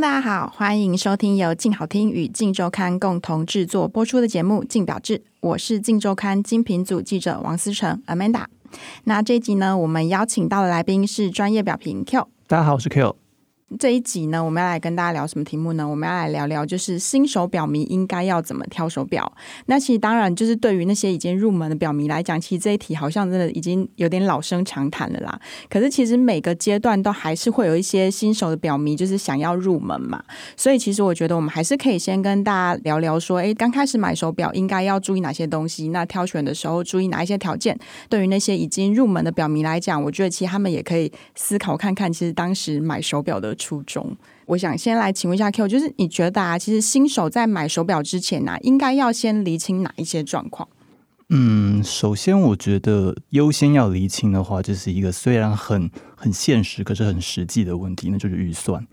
大家好，欢迎收听由静好听与静周刊共同制作播出的节目《静表志》，我是静周刊精品组记者王思成 Amanda。那这一集呢，我们邀请到的来宾是专业表评 Q。大家好，我是 Q。这一集呢，我们要来跟大家聊什么题目呢？我们要来聊聊，就是新手表迷应该要怎么挑手表。那其实当然，就是对于那些已经入门的表迷来讲，其实这一题好像真的已经有点老生常谈了啦。可是其实每个阶段都还是会有一些新手的表迷，就是想要入门嘛。所以其实我觉得我们还是可以先跟大家聊聊说，诶，刚开始买手表应该要注意哪些东西？那挑选的时候注意哪一些条件？对于那些已经入门的表迷来讲，我觉得其实他们也可以思考看看，其实当时买手表的初衷，我想先来请问一下 Q，就是你觉得啊，其实新手在买手表之前呢、啊，应该要先厘清哪一些状况？嗯，首先我觉得优先要厘清的话，就是一个虽然很很现实，可是很实际的问题，那就是预算。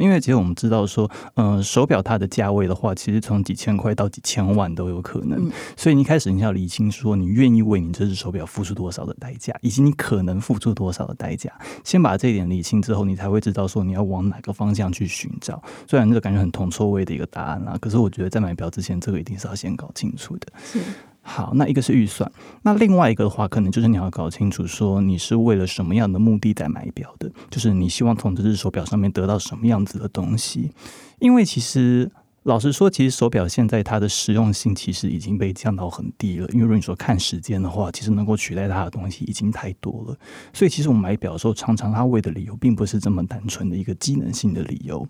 因为其实我们知道说，嗯、呃，手表它的价位的话，其实从几千块到几千万都有可能。所以你一开始你要理清说，你愿意为你这只手表付出多少的代价，以及你可能付出多少的代价。先把这一点理清之后，你才会知道说你要往哪个方向去寻找。虽然这个感觉很铜臭味的一个答案啦，可是我觉得在买表之前，这个一定是要先搞清楚的。是。好，那一个是预算，那另外一个的话，可能就是你要搞清楚，说你是为了什么样的目的在买表的，就是你希望从这只手表上面得到什么样子的东西。因为其实老实说，其实手表现在它的实用性其实已经被降到很低了。因为如果你说看时间的话，其实能够取代它的东西已经太多了。所以其实我们买表的时候，常常它为的理由并不是这么单纯的一个机能性的理由。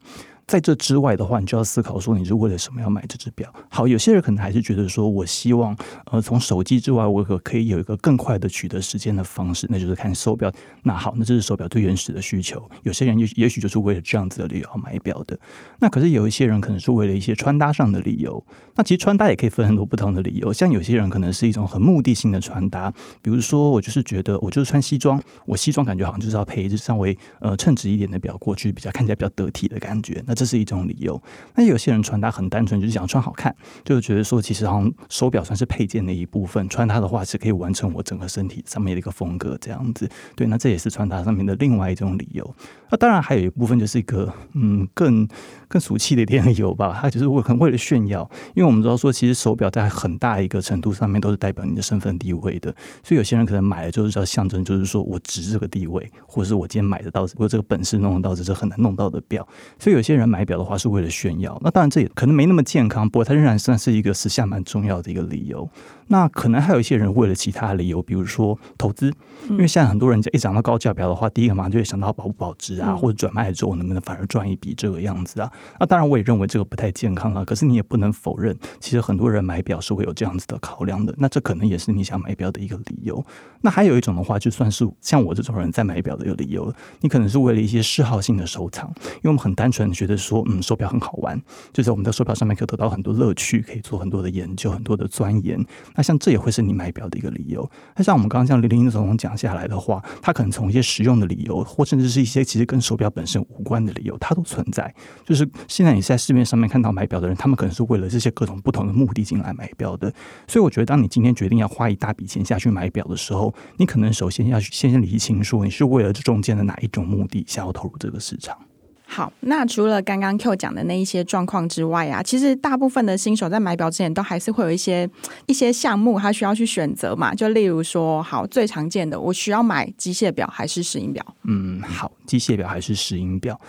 在这之外的话，你就要思考说你是为了什么要买这只表。好，有些人可能还是觉得说，我希望呃从手机之外，我可可以有一个更快的取得时间的方式，那就是看手表。那好，那这是手表最原始的需求。有些人也也许就是为了这样子的理由要买表的。那可是有一些人可能是为了一些穿搭上的理由。那其实穿搭也可以分很多不同的理由，像有些人可能是一种很目的性的穿搭，比如说我就是觉得我就是穿西装，我西装感觉好像就是要配一只稍微呃称职一点的表过去，比较看起来比较得体的感觉。那这这是一种理由。那有些人穿搭很单纯，就是想穿好看，就觉得说其实好像手表算是配件的一部分，穿它的话是可以完成我整个身体上面的一个风格这样子。对，那这也是穿搭上面的另外一种理由。那当然还有一部分就是一个嗯更更俗气的一点理由吧，它就是为很为了炫耀，因为我们知道说其实手表在很大一个程度上面都是代表你的身份地位的，所以有些人可能买了就是要象征，就是说我值这个地位，或者是我今天买得到，我有这个本事弄得到这是很难弄到的表，所以有些人买表的话是为了炫耀，那当然这也可能没那么健康，不过它仍然算是一个时下蛮重要的一个理由。那可能还有一些人为了其他理由，比如说投资，因为现在很多人一讲到高价表的话，第一个马上就会想到保不保值啊，或者转卖之后能不能反而赚一笔这个样子啊。那当然我也认为这个不太健康啊，可是你也不能否认，其实很多人买表是会有这样子的考量的。那这可能也是你想买表的一个理由。那还有一种的话，就算是像我这种人在买表的一个理由，你可能是为了一些嗜好性的收藏，因为我们很单纯的觉得说，嗯，手表很好玩，就在我们的手表上面可以得到很多乐趣，可以做很多的研究，很多的钻研。那像这也会是你买表的一个理由。那像我们刚刚像林林总讲下来的话，他可能从一些实用的理由，或甚至是一些其实跟手表本身无关的理由，它都存在。就是现在你在市面上面看到买表的人，他们可能是为了这些各种不同的目的进来买表的。所以我觉得，当你今天决定要花一大笔钱下去买表的时候，你可能首先要先先理清说，你是为了这中间的哪一种目的想要投入这个市场。好，那除了刚刚 Q 讲的那一些状况之外啊，其实大部分的新手在买表之前都还是会有一些一些项目，他需要去选择嘛。就例如说，好，最常见的，我需要买机械表还是石英表？嗯，好，机械表还是石英表？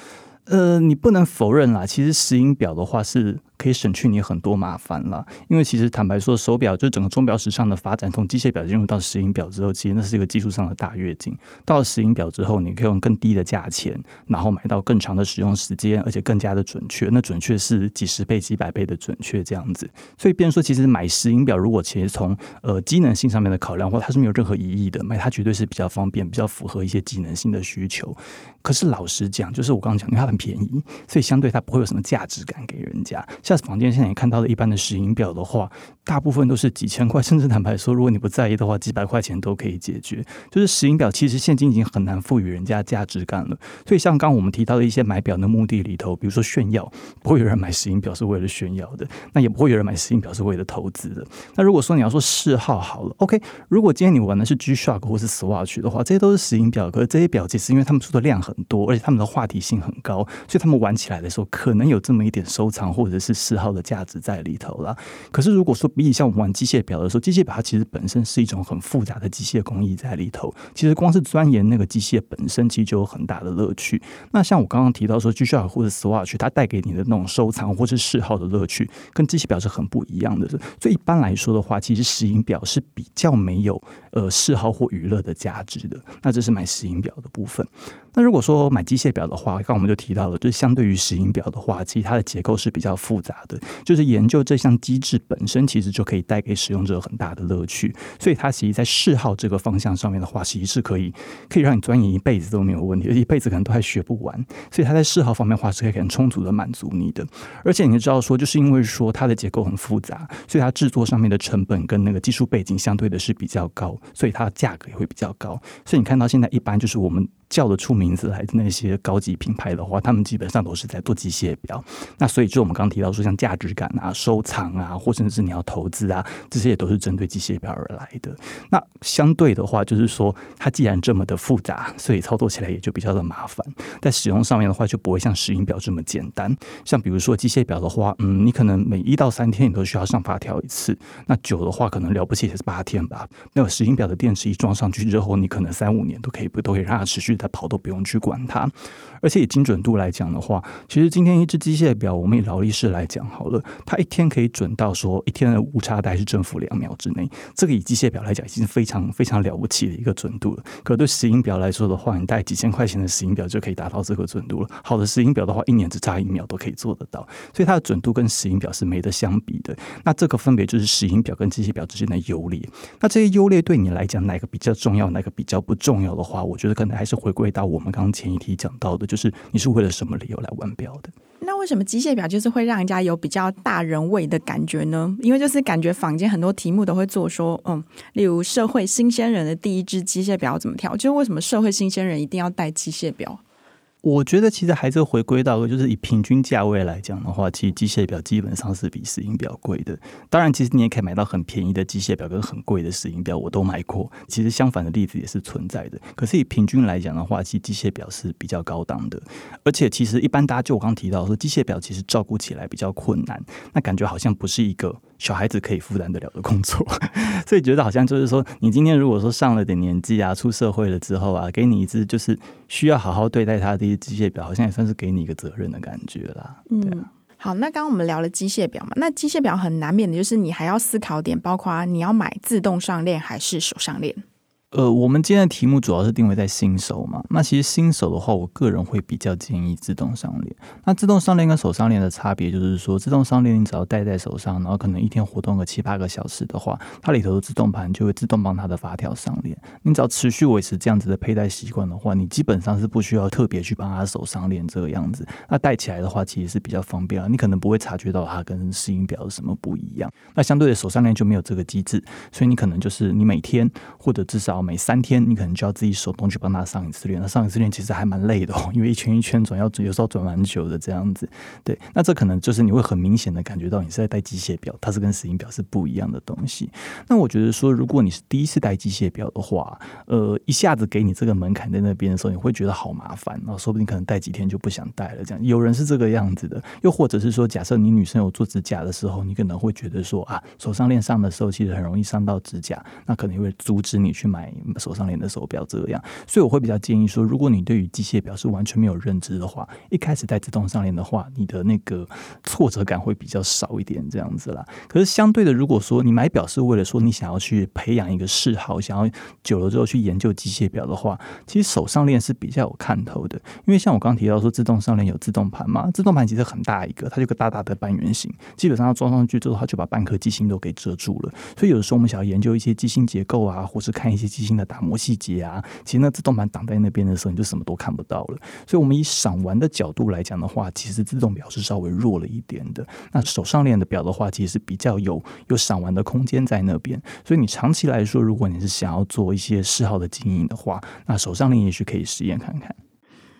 呃，你不能否认啦，其实石英表的话是。可以省去你很多麻烦了。因为其实坦白说，手表就整个钟表时尚的发展，从机械表进入到石英表之后，其实那是一个技术上的大跃进。到了石英表之后，你可以用更低的价钱，然后买到更长的使用时间，而且更加的准确。那准确是几十倍、几百倍的准确这样子。所以，变成说，其实买石英表，如果其实从呃机能性上面的考量或，它是没有任何疑义的。买它绝对是比较方便，比较符合一些机能性的需求。可是老实讲，就是我刚刚讲，因为它很便宜，所以相对它不会有什么价值感给人家。像在房间现在你看到的一般的石英表的话，大部分都是几千块，甚至坦白说，如果你不在意的话，几百块钱都可以解决。就是石英表其实现金已经很难赋予人家价值感了。所以像刚我们提到的一些买表的目的里头，比如说炫耀，不会有人买石英表是为了炫耀的，那也不会有人买石英表是为了投资的。那如果说你要说嗜好好了，OK，如果今天你玩的是 G-Shock 或是 Swatch 的话，这些都是石英表，可是这些表其实因为他们出的量很多，而且他们的话题性很高，所以他们玩起来的时候可能有这么一点收藏或者是嗜好的价值在里头了。可是如果说比起像我们玩机械表的时候，机械表它其实本身是一种很复杂的机械工艺在里头，其实光是钻研那个机械本身，其实就有很大的乐趣。那像我刚刚提到说，G s h o c 或者 Swatch，它带给你的那种收藏或是嗜好的乐趣，跟机械表是很不一样的。所以一般来说的话，其实石英表是比较没有呃嗜好或娱乐的价值的。那这是买石英表的部分。那如果说买机械表的话，刚刚我们就提到了，就是相对于石英表的话，其实它的结构是比较复杂的。就是研究这项机制本身，其实就可以带给使用者很大的乐趣。所以它其实，在嗜好这个方向上面的话，其实是可以可以让你钻研一辈子都没有问题，而一辈子可能都还学不完。所以它在嗜好方面的话，是可以很充足的满足你的。而且你知道说，就是因为说它的结构很复杂，所以它制作上面的成本跟那个技术背景相对的是比较高，所以它的价格也会比较高。所以你看到现在一般就是我们。叫得出名字来的那些高级品牌的话，他们基本上都是在做机械表。那所以就我们刚提到说，像价值感啊、收藏啊，或者是你要投资啊，这些也都是针对机械表而来的。那相对的话，就是说它既然这么的复杂，所以操作起来也就比较的麻烦。在使用上面的话，就不会像石英表这么简单。像比如说机械表的话，嗯，你可能每一到三天你都需要上发条一次。那久的话，可能了不起也是八天吧。那个石英表的电池一装上去之后，你可能三五年都可以不都可以让它持续。他跑都不用去管它，而且以精准度来讲的话，其实今天一只机械表，我们以劳力士来讲好了，它一天可以准到说一天的误差大概是正负两秒之内，这个以机械表来讲已经是非常非常了不起的一个准度了。可对石英表来说的话，你带几千块钱的石英表就可以达到这个准度了。好的石英表的话，一年只差一秒都可以做得到，所以它的准度跟石英表是没得相比的。那这个分别就是石英表跟机械表之间的优劣。那这些优劣对你来讲，哪个比较重要，哪个比较不重要的话，我觉得可能还是回。归到我们刚刚前一题讲到的，就是你是为了什么理由来玩表的？那为什么机械表就是会让人家有比较大人味的感觉呢？因为就是感觉坊间很多题目都会做说，嗯，例如社会新鲜人的第一只机械表怎么跳？就是为什么社会新鲜人一定要戴机械表？我觉得其实还是回归到，就是以平均价位来讲的话，其实机械表基本上是比石英表贵的。当然，其实你也可以买到很便宜的机械表跟很贵的石英表，我都买过。其实相反的例子也是存在的。可是以平均来讲的话，其实机械表是比较高档的。而且其实一般大家就我刚刚提到说，机械表其实照顾起来比较困难，那感觉好像不是一个小孩子可以负担得了的工作。所以觉得好像就是说，你今天如果说上了点年纪啊，出社会了之后啊，给你一只就是需要好好对待它的。机械表好像也算是给你一个责任的感觉啦。对啊。嗯，好，那刚刚我们聊了机械表嘛，那机械表很难免的就是你还要思考点，包括你要买自动上链还是手上链。呃，我们今天的题目主要是定位在新手嘛。那其实新手的话，我个人会比较建议自动上链。那自动上链跟手上链的差别就是说，自动上链你只要戴在手上，然后可能一天活动个七八个小时的话，它里头的自动盘就会自动帮它的发条上链。你只要持续维持这样子的佩戴习惯的话，你基本上是不需要特别去帮它手上链这个样子。那戴起来的话，其实是比较方便啊。你可能不会察觉到它跟石英表有什么不一样。那相对的手上链就没有这个机制，所以你可能就是你每天或者至少。每三天，你可能就要自己手动去帮他上一次链。那上一次链其实还蛮累的哦，因为一圈一圈转，要有时候转蛮久的这样子。对，那这可能就是你会很明显的感觉到你是在戴机械表，它是跟石英表是不一样的东西。那我觉得说，如果你是第一次戴机械表的话，呃，一下子给你这个门槛在那边的时候，你会觉得好麻烦，然后说不定可能戴几天就不想戴了。这样有人是这个样子的，又或者是说，假设你女生有做指甲的时候，你可能会觉得说啊，手上链上的时候其实很容易伤到指甲，那可能会阻止你去买。手上链的手表这样。所以我会比较建议说，如果你对于机械表是完全没有认知的话，一开始戴自动上链的话，你的那个挫折感会比较少一点这样子啦。可是相对的，如果说你买表是为了说你想要去培养一个嗜好，想要久了之后去研究机械表的话，其实手上链是比较有看头的。因为像我刚刚提到说，自动上链有自动盘嘛，自动盘其实很大一个，它就个大大的半圆形，基本上要装上去之后，它就把半颗机芯都给遮住了。所以有的时候我们想要研究一些机芯结构啊，或是看一些机芯的打磨细节啊，其实那自动盘挡在那边的时候，你就什么都看不到了。所以，我们以赏玩的角度来讲的话，其实自动表是稍微弱了一点的。那手上链的表的话，其实是比较有有赏玩的空间在那边。所以，你长期来说，如果你是想要做一些嗜好的经营的话，那手上链也许可以实验看看。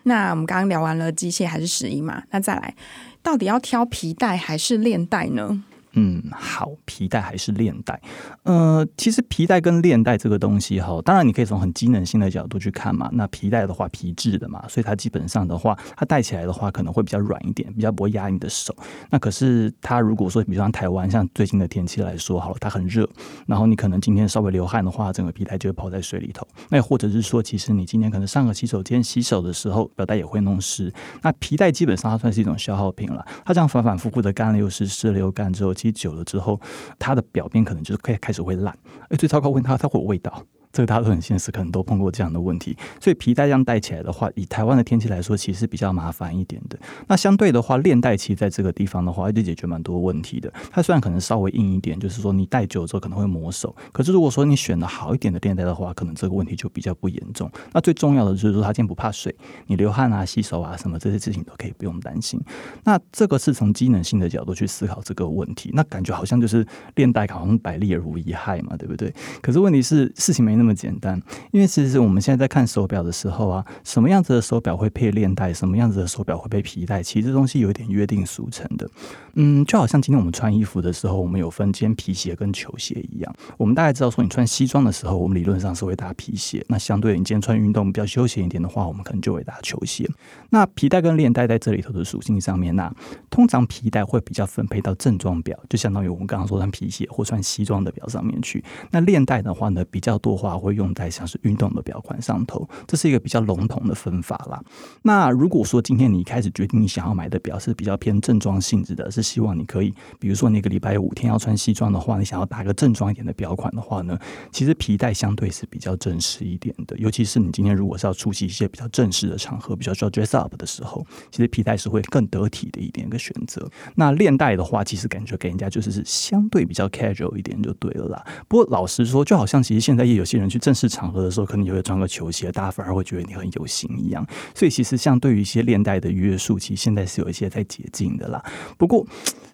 那我们刚刚聊完了机械还是石英嘛？那再来，到底要挑皮带还是链带呢？嗯，好，皮带还是链带？呃，其实皮带跟链带这个东西哈，当然你可以从很机能性的角度去看嘛。那皮带的话，皮质的嘛，所以它基本上的话，它戴起来的话可能会比较软一点，比较不会压你的手。那可是它如果说，比如像台湾，像最近的天气来说，好了，它很热，然后你可能今天稍微流汗的话，整个皮带就会泡在水里头。那或者是说，其实你今天可能上个洗手间洗手的时候，表带也会弄湿。那皮带基本上它算是一种消耗品了，它这样反反复复的干了又湿，湿了又干之后。久了之后，它的表面可能就是开开始会烂，哎，最糟糕问他它会有味道。这个大家都很现实，可能都碰过这样的问题。所以皮带这样戴起来的话，以台湾的天气来说，其实比较麻烦一点的。那相对的话，链带其实在这个地方的话，就解决蛮多问题的。它虽然可能稍微硬一点，就是说你戴久了之后可能会磨手。可是如果说你选了好一点的链带的话，可能这个问题就比较不严重。那最重要的就是说，它今天不怕水，你流汗啊、洗手啊什么这些事情都可以不用担心。那这个是从机能性的角度去思考这个问题。那感觉好像就是链带好像百利而无一害嘛，对不对？可是问题是事情没那么那么简单。因为其实我们现在在看手表的时候啊，什么样子的手表会配链带，什么样子的手表会配皮带，其实这东西有一点约定俗成的。嗯，就好像今天我们穿衣服的时候，我们有分肩皮鞋跟球鞋一样。我们大概知道说，你穿西装的时候，我们理论上是会搭皮鞋。那相对你今天穿运动比较休闲一点的话，我们可能就会搭球鞋。那皮带跟链带在这里头的属性上面，那通常皮带会比较分配到正装表，就相当于我们刚刚说穿皮鞋或穿西装的表上面去。那链带的话呢，比较多话会用在像是运动的表款上头，这是一个比较笼统的分法啦。那如果说今天你一开始决定你想要买的表是比较偏正装性质的，是希望你可以，比如说你一个礼拜五天要穿西装的话，你想要搭个正装一点的表款的话呢，其实皮带相对是比较正式一点的。尤其是你今天如果是要出席一些比较正式的场合，比较需要 dress up 的时候，其实皮带是会更得体的一点一个选择。那链带的话，其实感觉给人家就是是相对比较 casual 一点就对了啦。不过老实说，就好像其实现在也有些人去正式场合的时候，可能也会穿个球鞋，大家反而会觉得你很有型一样。所以其实像对于一些链带的约束，其实现在是有一些在解禁的啦。不过，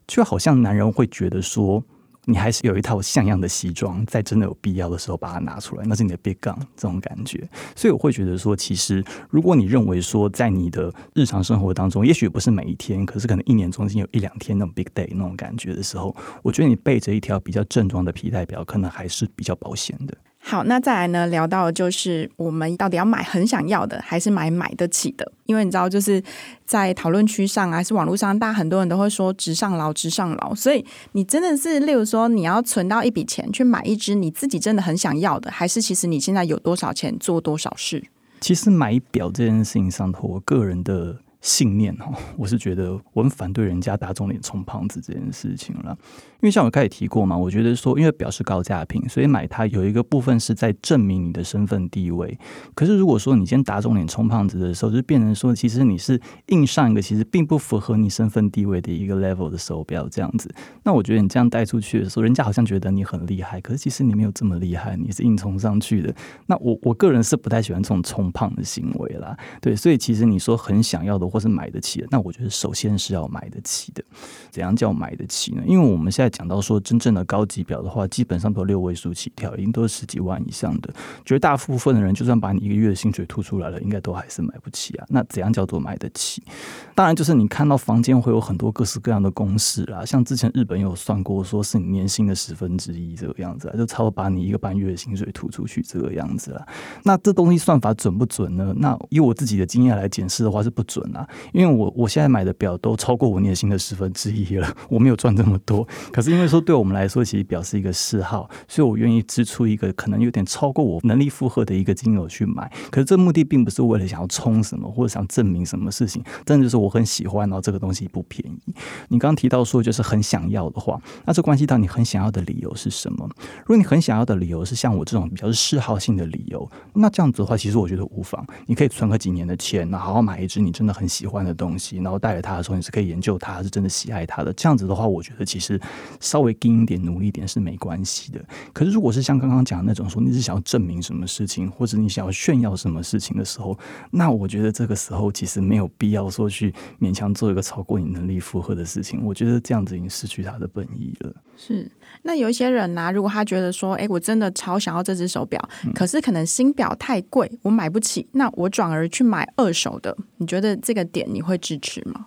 就好像男人会觉得说，你还是有一套像样的西装，在真的有必要的时候把它拿出来，那是你的 big gun 这种感觉。所以我会觉得说，其实如果你认为说，在你的日常生活当中，也许不是每一天，可是可能一年中间有一两天那种 big day 那种感觉的时候，我觉得你背着一条比较正装的皮带表，可能还是比较保险的。好，那再来呢？聊到就是我们到底要买很想要的，还是买买得起的？因为你知道，就是在讨论区上还是网络上，大家很多人都会说“直上劳，直上劳”。所以你真的是，例如说，你要存到一笔钱去买一只你自己真的很想要的，还是其实你现在有多少钱做多少事？其实买表这件事情上头，我个人的信念哈，我是觉得我很反对人家打肿脸充胖子这件事情了。因为像我开始提过嘛，我觉得说，因为表示高价品，所以买它有一个部分是在证明你的身份地位。可是如果说你今天打肿脸充胖子的时候，就变成说，其实你是硬上一个其实并不符合你身份地位的一个 level 的手表这样子。那我觉得你这样带出去的时候，人家好像觉得你很厉害，可是其实你没有这么厉害，你是硬冲上去的。那我我个人是不太喜欢这种充胖的行为啦。对，所以其实你说很想要的或是买得起的，那我觉得首先是要买得起的。怎样叫买得起呢？因为我们现在。讲到说真正的高级表的话，基本上都六位数起跳，已经都是十几万以上的。绝大部分的人，就算把你一个月的薪水吐出来了，应该都还是买不起啊。那怎样叫做买得起？当然就是你看到房间会有很多各式各样的公式啦，像之前日本有算过，说是你年薪的十分之一这个样子啊，就差不多把你一个半月的薪水吐出去这个样子啦。那这东西算法准不准呢？那以我自己的经验来检视的话是不准啊。因为我我现在买的表都超过我年薪的十分之一了，我没有赚这么多。可是因为说对我们来说，其实表示一个嗜好，所以我愿意支出一个可能有点超过我能力负荷的一个金额去买。可是这目的并不是为了想要冲什么，或者想证明什么事情，真的就是我很喜欢，然后这个东西不便宜。你刚刚提到说就是很想要的话，那这关系到你很想要的理由是什么？如果你很想要的理由是像我这种比较是嗜好性的理由，那这样子的话，其实我觉得无妨。你可以存个几年的钱，然后好好买一支你真的很喜欢的东西，然后带着它的时候，你是可以研究它，是真的喜爱它的。这样子的话，我觉得其实稍微精一点、努力一点是没关系的。可是如果是像刚刚讲的那种说，你是想要证明什么事情，或者你想要炫耀什么事情的时候，那我觉得这个时候其实没有必要说去勉强做一个超过你能力负荷的事情。我觉得这样子已经失去它的本意了。是。那有一些人呢、啊，如果他觉得说，哎，我真的超想要这只手表，嗯、可是可能新表太贵，我买不起，那我转而去买二手的，你觉得这个点你会支持吗？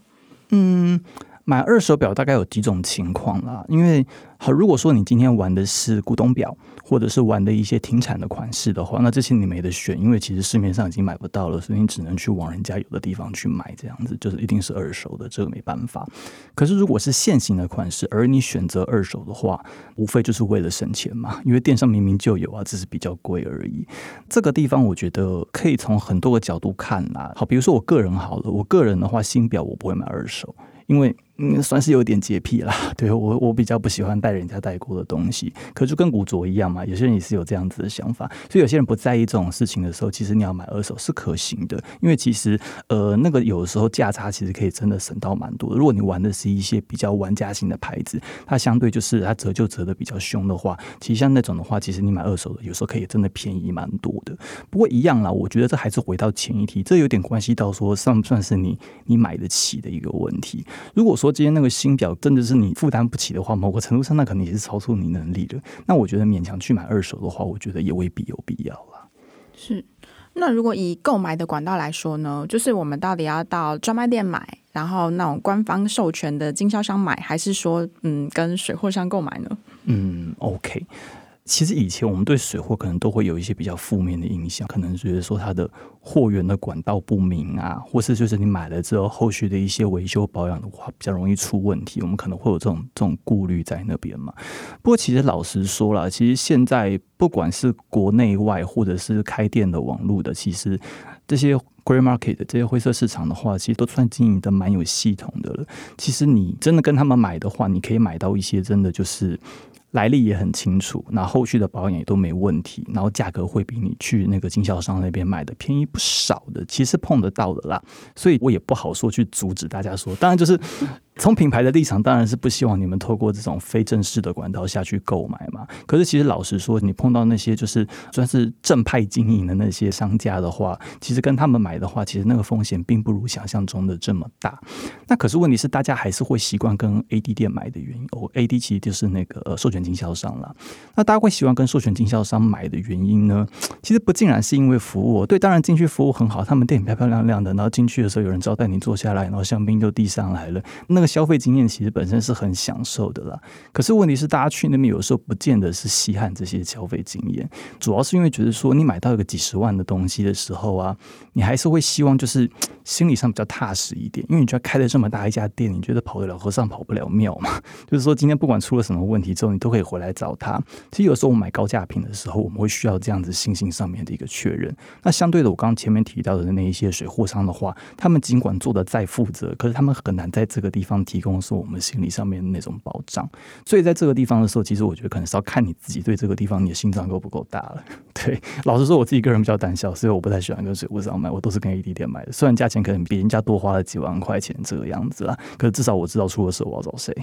嗯。买二手表大概有几种情况啦，因为好，如果说你今天玩的是古董表，或者是玩的一些停产的款式的话，那这些你没得选，因为其实市面上已经买不到了，所以你只能去往人家有的地方去买，这样子就是一定是二手的，这个没办法。可是如果是现行的款式，而你选择二手的话，无非就是为了省钱嘛，因为电商明明就有啊，只是比较贵而已。这个地方我觉得可以从很多个角度看啦。好，比如说我个人好了，我个人的话，新表我不会买二手，因为。嗯，算是有点洁癖啦。对，我，我比较不喜欢带人家带过的东西。可就跟古着一样嘛，有些人也是有这样子的想法。所以有些人不在意这种事情的时候，其实你要买二手是可行的。因为其实呃，那个有的时候价差其实可以真的省到蛮多的。如果你玩的是一些比较玩家型的牌子，它相对就是它折旧折的比较凶的话，其实像那种的话，其实你买二手的有时候可以真的便宜蛮多的。不过一样啦，我觉得这还是回到前一题，这有点关系到说算不算是你你买得起的一个问题。如果说今天那个新表真的是你负担不起的话，某个程度上那可能也是超出你能力的。那我觉得勉强去买二手的话，我觉得也未必有必要了。是，那如果以购买的管道来说呢，就是我们到底要到专卖店买，然后那种官方授权的经销商买，还是说嗯跟水货商购买呢？嗯，OK。其实以前我们对水货可能都会有一些比较负面的印象，可能觉得说它的货源的管道不明啊，或是就是你买了之后后续的一些维修保养的话比较容易出问题，我们可能会有这种这种顾虑在那边嘛。不过其实老实说了，其实现在不管是国内外或者是开店的网络的，其实这些 grey market 这些灰色市场的话，其实都算经营的蛮有系统的了。其实你真的跟他们买的话，你可以买到一些真的就是。来历也很清楚，那后续的保养也都没问题，然后价格会比你去那个经销商那边买的便宜不少的，其实碰得到的啦，所以我也不好说去阻止大家说，当然就是。从品牌的立场，当然是不希望你们透过这种非正式的管道下去购买嘛。可是，其实老实说，你碰到那些就是算是正派经营的那些商家的话，其实跟他们买的话，其实那个风险并不如想象中的这么大。那可是问题是，大家还是会习惯跟 AD 店买的原因哦。AD 其实就是那个授权经销商啦。那大家会喜欢跟授权经销商买的原因呢？其实不尽然是因为服务，对，当然进去服务很好，他们店漂漂亮亮的，然后进去的时候有人招待你坐下来，然后香槟就递上来了，那。消费经验其实本身是很享受的啦，可是问题是大家去那边有时候不见得是稀罕这些消费经验，主要是因为觉得说你买到一个几十万的东西的时候啊，你还是会希望就是心理上比较踏实一点，因为你觉得开了这么大一家店，你觉得跑得了和尚跑不了庙嘛，就是说今天不管出了什么问题之后，你都可以回来找他。其实有时候我们买高价品的时候，我们会需要这样子信心上面的一个确认。那相对的，我刚刚前面提到的那一些水货商的话，他们尽管做的再负责，可是他们很难在这个地方。提供说我们心理上面那种保障，所以在这个地方的时候，其实我觉得可能是要看你自己对这个地方你的心脏够不够大了。对，老实说，我自己个人比较胆小，所以我不太喜欢跟水货商买，我都是跟 AD 店买的。虽然价钱可能比人家多花了几万块钱这个样子啦，可是至少我知道出了事我要找谁。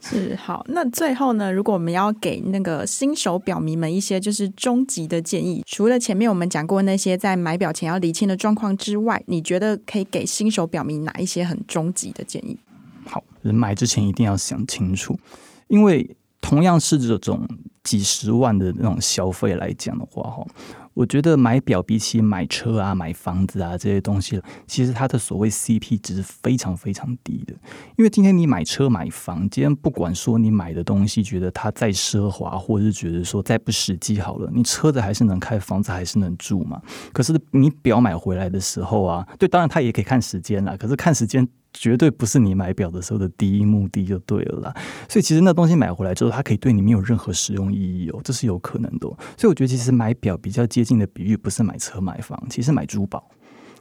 是好，那最后呢，如果我们要给那个新手表迷们一些就是终极的建议，除了前面我们讲过那些在买表前要厘清的状况之外，你觉得可以给新手表迷哪一些很终极的建议？好，人买之前一定要想清楚，因为同样是这种几十万的那种消费来讲的话，哈。我觉得买表比起买车啊、买房子啊这些东西，其实它的所谓 CP 值非常非常低的。因为今天你买车买房，今天不管说你买的东西觉得它再奢华，或者是觉得说再不实际好了，你车子还是能开，房子还是能住嘛。可是你表买回来的时候啊，对，当然它也可以看时间啦，可是看时间。绝对不是你买表的时候的第一目的就对了啦，所以其实那东西买回来之后，它可以对你没有任何使用意义哦，这是有可能的。所以我觉得其实买表比较接近的比喻，不是买车买房，其实买珠宝。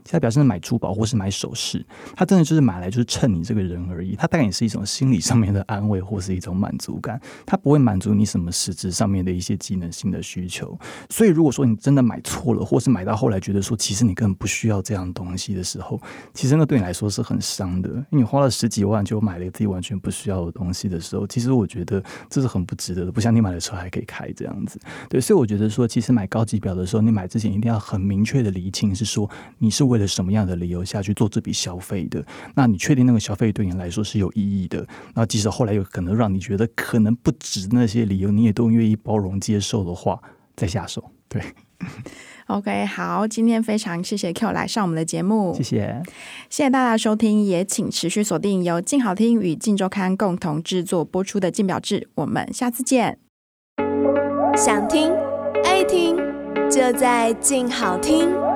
其他表示买珠宝或是买首饰，他真的就是买来就是衬你这个人而已。他当然也是一种心理上面的安慰或是一种满足感，他不会满足你什么实质上面的一些技能性的需求。所以如果说你真的买错了，或是买到后来觉得说其实你根本不需要这样东西的时候，其实那对你来说是很伤的。因为你花了十几万就买了自己完全不需要的东西的时候，其实我觉得这是很不值得的。不像你买的车还可以开这样子，对。所以我觉得说，其实买高级表的时候，你买之前一定要很明确的厘清，是说你是为了什么样的理由。下去做这笔消费的，那你确定那个消费对你来说是有意义的？那即使后来有可能让你觉得可能不值那些理由，你也都愿意包容接受的话，再下手。对，OK，好，今天非常谢谢 Q 来上我们的节目，谢谢，谢谢大家收听，也请持续锁定由静好听与静周刊共同制作播出的《静表志》，我们下次见。想听爱听，就在静好听。